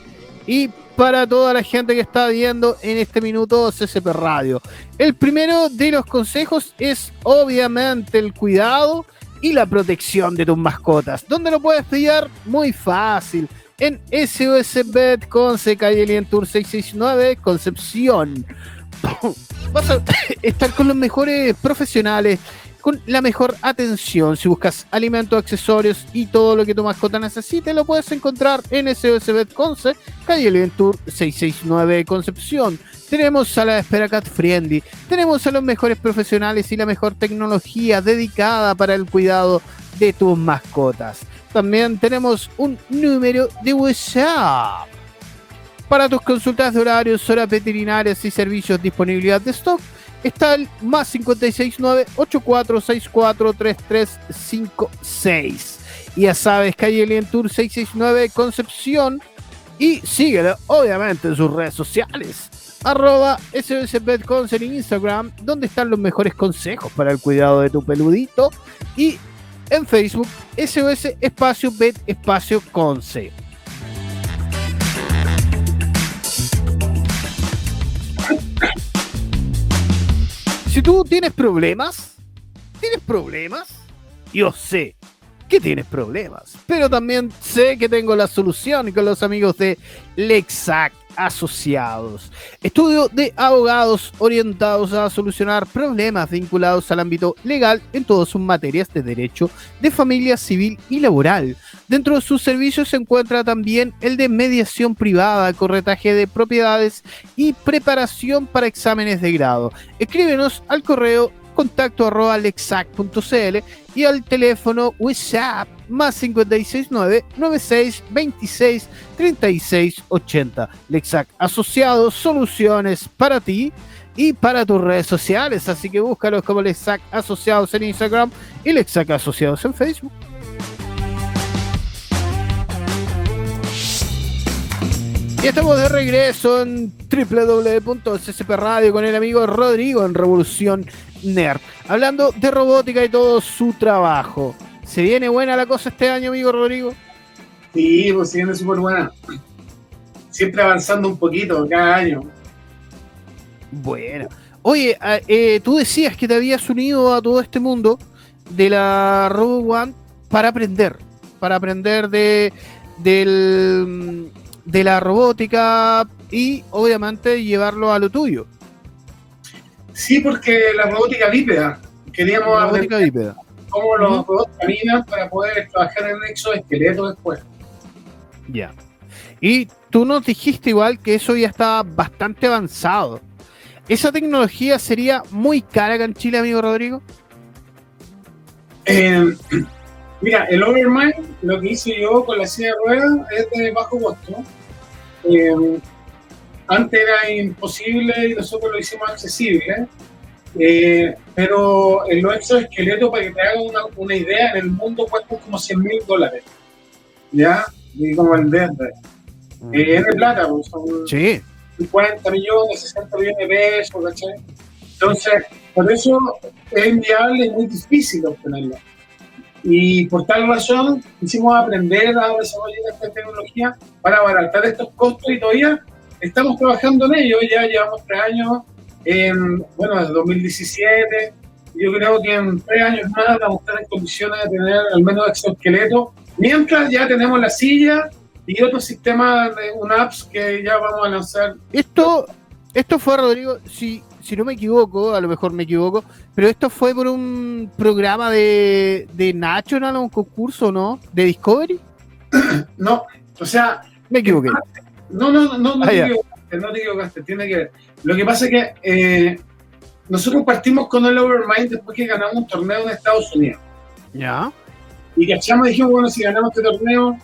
A: y para toda la gente que está viendo en este minuto CCP Radio. El primero de los consejos es obviamente el cuidado y la protección de tus mascotas. ¿Dónde lo puedes pillar? Muy fácil. En SOS Bet Conce, calle Lien Tour 669, Concepción. Vas a estar con los mejores profesionales, con la mejor atención. Si buscas alimentos, accesorios y todo lo que tu mascota necesite, lo puedes encontrar en SOS Bet Conce, calle Ventur 669 Concepción. Tenemos sala de espera Cat Friendly, tenemos a los mejores profesionales y la mejor tecnología dedicada para el cuidado de tus mascotas. También tenemos un número de WhatsApp. Para tus consultas de horarios, horas veterinarias y servicios, disponibilidad de stock, está el más 569-8464-3356. Y ya sabes, calle Alien Tour 669 Concepción. Y síguelo, obviamente, en sus redes sociales. Arroba en Instagram, donde están los mejores consejos para el cuidado de tu peludito. Y en Facebook, SOS Espacio Bet Espacio Conce. Si tú tienes problemas, tienes problemas, yo sé que tienes problemas, pero también sé que tengo la solución con los amigos de Lexac Asociados, estudio de abogados orientados a solucionar problemas vinculados al ámbito legal en todas sus materias de derecho, de familia civil y laboral. Dentro de sus servicios se encuentra también el de mediación privada, corretaje de propiedades y preparación para exámenes de grado. Escríbenos al correo contacto arroba lexac.cl y al teléfono WhatsApp más 569 96 26 36 80. Lexac Asociados, soluciones para ti y para tus redes sociales. Así que búscalos como Lexac Asociados en Instagram y Lexac Asociados en Facebook. Y estamos de regreso en www.ccp Radio con el amigo Rodrigo en Revolución Nerd. Hablando de robótica y todo su trabajo. ¿Se viene buena la cosa este año, amigo Rodrigo?
B: Sí, pues se viene súper buena. Siempre avanzando un poquito cada año.
A: Bueno. Oye, ah, eh, tú decías que te habías unido a todo este mundo de la Robo One para aprender. Para aprender de, del, de la robótica y obviamente llevarlo a lo tuyo.
B: Sí, porque la robótica bípeda. Queríamos
A: robótica bípeda.
B: cómo los robots caminan para poder trabajar en el exoesqueleto después.
A: Ya. Y tú nos dijiste igual que eso ya está bastante avanzado. ¿Esa tecnología sería muy cara acá en Chile, amigo Rodrigo?
B: Eh, mira, el Overmind, lo que hice yo con la silla de ruedas es de bajo costo. Eh, antes era imposible y nosotros lo hicimos accesible. Eh, pero en los exoesqueletos, para que te hagas una, una idea, en el mundo cuestan como 100 mil dólares. ¿Ya? Y como el verde. Eh, es de plata, pues, son
A: Sí.
B: 50 millones, 60 millones de pesos, ¿cachai? Entonces, por eso es inviable y muy difícil obtenerlo. Y por tal razón, quisimos aprender a desarrollar esta tecnología para abaratar estos costos y todavía estamos trabajando en ello. Ya llevamos tres años, en, bueno, desde 2017. Yo creo que en tres años más vamos a estar en condiciones de tener al menos exoesqueleto, mientras ya tenemos la silla y otros sistemas de un apps que ya vamos a lanzar
A: Esto, esto fue, Rodrigo, si, si no me equivoco, a lo mejor me equivoco, pero esto fue por un programa de, de National, un concurso, ¿no? ¿De Discovery?
B: No, o sea,
A: Me equivoqué.
B: No, no, no, no,
A: Ah,
B: te equivocaste, no te equivocaste, tiene que ver. Lo que pasa es que eh, nosotros partimos con el Overmind después que ganamos un torneo en Estados Unidos.
A: Ya.
B: Y cachamos y dijimos, bueno, si ganamos este torneo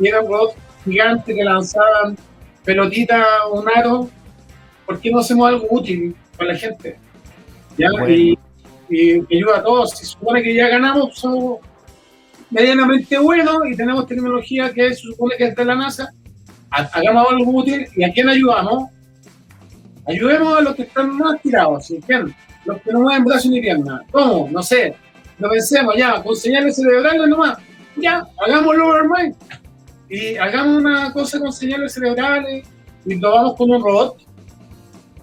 B: y eran robots gigantes que lanzaban pelotitas, un aro, ¿por qué no hacemos algo útil para la gente? ¿Ya?
A: Bueno.
B: Y, y que ayuda a todos. Se supone que ya ganamos, somos medianamente buenos y tenemos tecnología que se supone que es de la NASA. Ha- Hagamos algo útil y a quién ayudamos? Ayudemos a los que están más tirados, ¿sí? ¿Quién? Los que no mueven brazos ni piernas. ¿Cómo? No sé. No pensemos ya, con señales cerebrales nomás. Ya, hagamos el overmind. Y hagamos una cosa con señales cerebrales y lo vamos con un robot.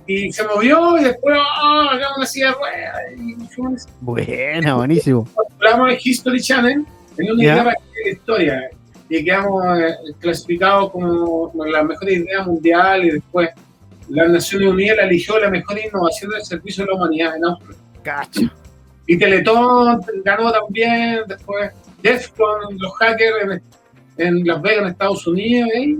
B: Y se movió y después ah, hagamos una silla de ruedas. Y
A: Buena, buenísimo.
B: hablamos de History Channel en una
A: Ya.
B: idea para escribir historia. Y quedamos eh, clasificados como la mejor idea mundial y después las Naciones Unidas la eligió la mejor innovación del servicio de la humanidad en Austria.
A: Cacha.
B: Y Teletón ganó también, después Defcon, los hackers en, en Las Vegas, en Estados Unidos. ¿eh?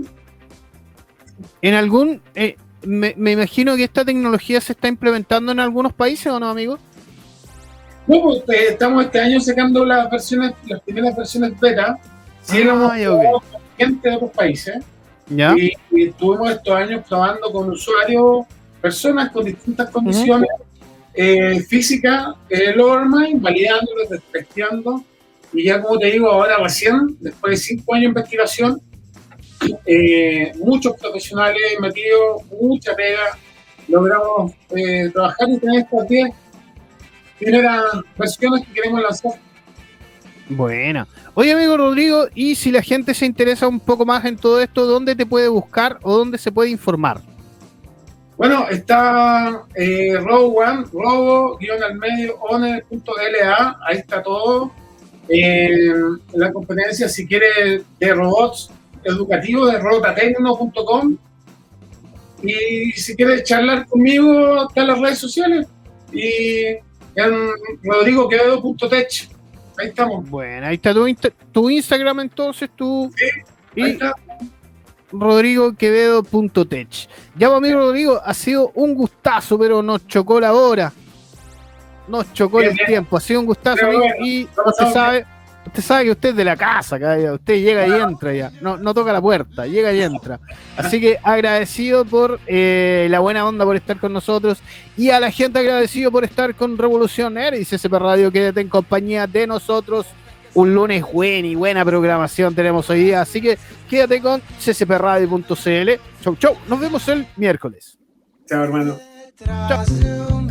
A: En algún. eh, me, me imagino que esta tecnología se está implementando en algunos países o no, amigo?
B: No, pues, eh, estamos este año sacando las versiones, las primeras versiones beta. Sí,
A: Ah,
B: lo hemos
A: ya, ok.
B: probado con gente de otros países.
A: Ya.
B: Y, y estuvimos estos años probando con usuarios, personas con distintas condiciones eh, físicas, el Overmind, validándolos, testeando Y ya como te digo, ahora recién, después de cinco años de investigación, eh, muchos profesionales metidos, mucha pega, logramos eh, trabajar y tener estas 10 primeras versiones que queremos lanzar.
A: Buena. Oye, amigo Rodrigo, y si la gente se interesa un poco más en todo esto, ¿dónde te puede buscar o dónde se puede informar?
B: Bueno, está eh, One, robo, al medio, one.la, ahí está todo. Eh, la competencia, si quiere, de robots educativos, de robotatecno.com. Y si quiere charlar conmigo, está en las redes sociales. Y en rodrigoquevedo.tech. Ahí estamos.
A: Bueno, ahí está tu, insta- tu Instagram entonces, tu
B: Ahí
A: y
B: está.
A: rodrigoquevedo.tech. Ya, pues, amigo Rodrigo, ha sido un gustazo, pero nos chocó la hora. Nos chocó
B: Bien,
A: el
B: bien.
A: tiempo, ha sido un gustazo,
B: Pero
A: amigo, y usted sabe, usted sabe que usted es de la casa, ya. usted llega y entra ya, no, no toca la puerta, llega y entra. Así que agradecido por eh, la buena onda por estar con nosotros y a la gente agradecido por estar con Revolución Air y CSP Radio, quédate en compañía de nosotros. Un lunes buen y buena programación tenemos hoy día, así que quédate con cspradio.cl. Chau, chau, nos vemos el miércoles.
B: Chao, hermano.
C: De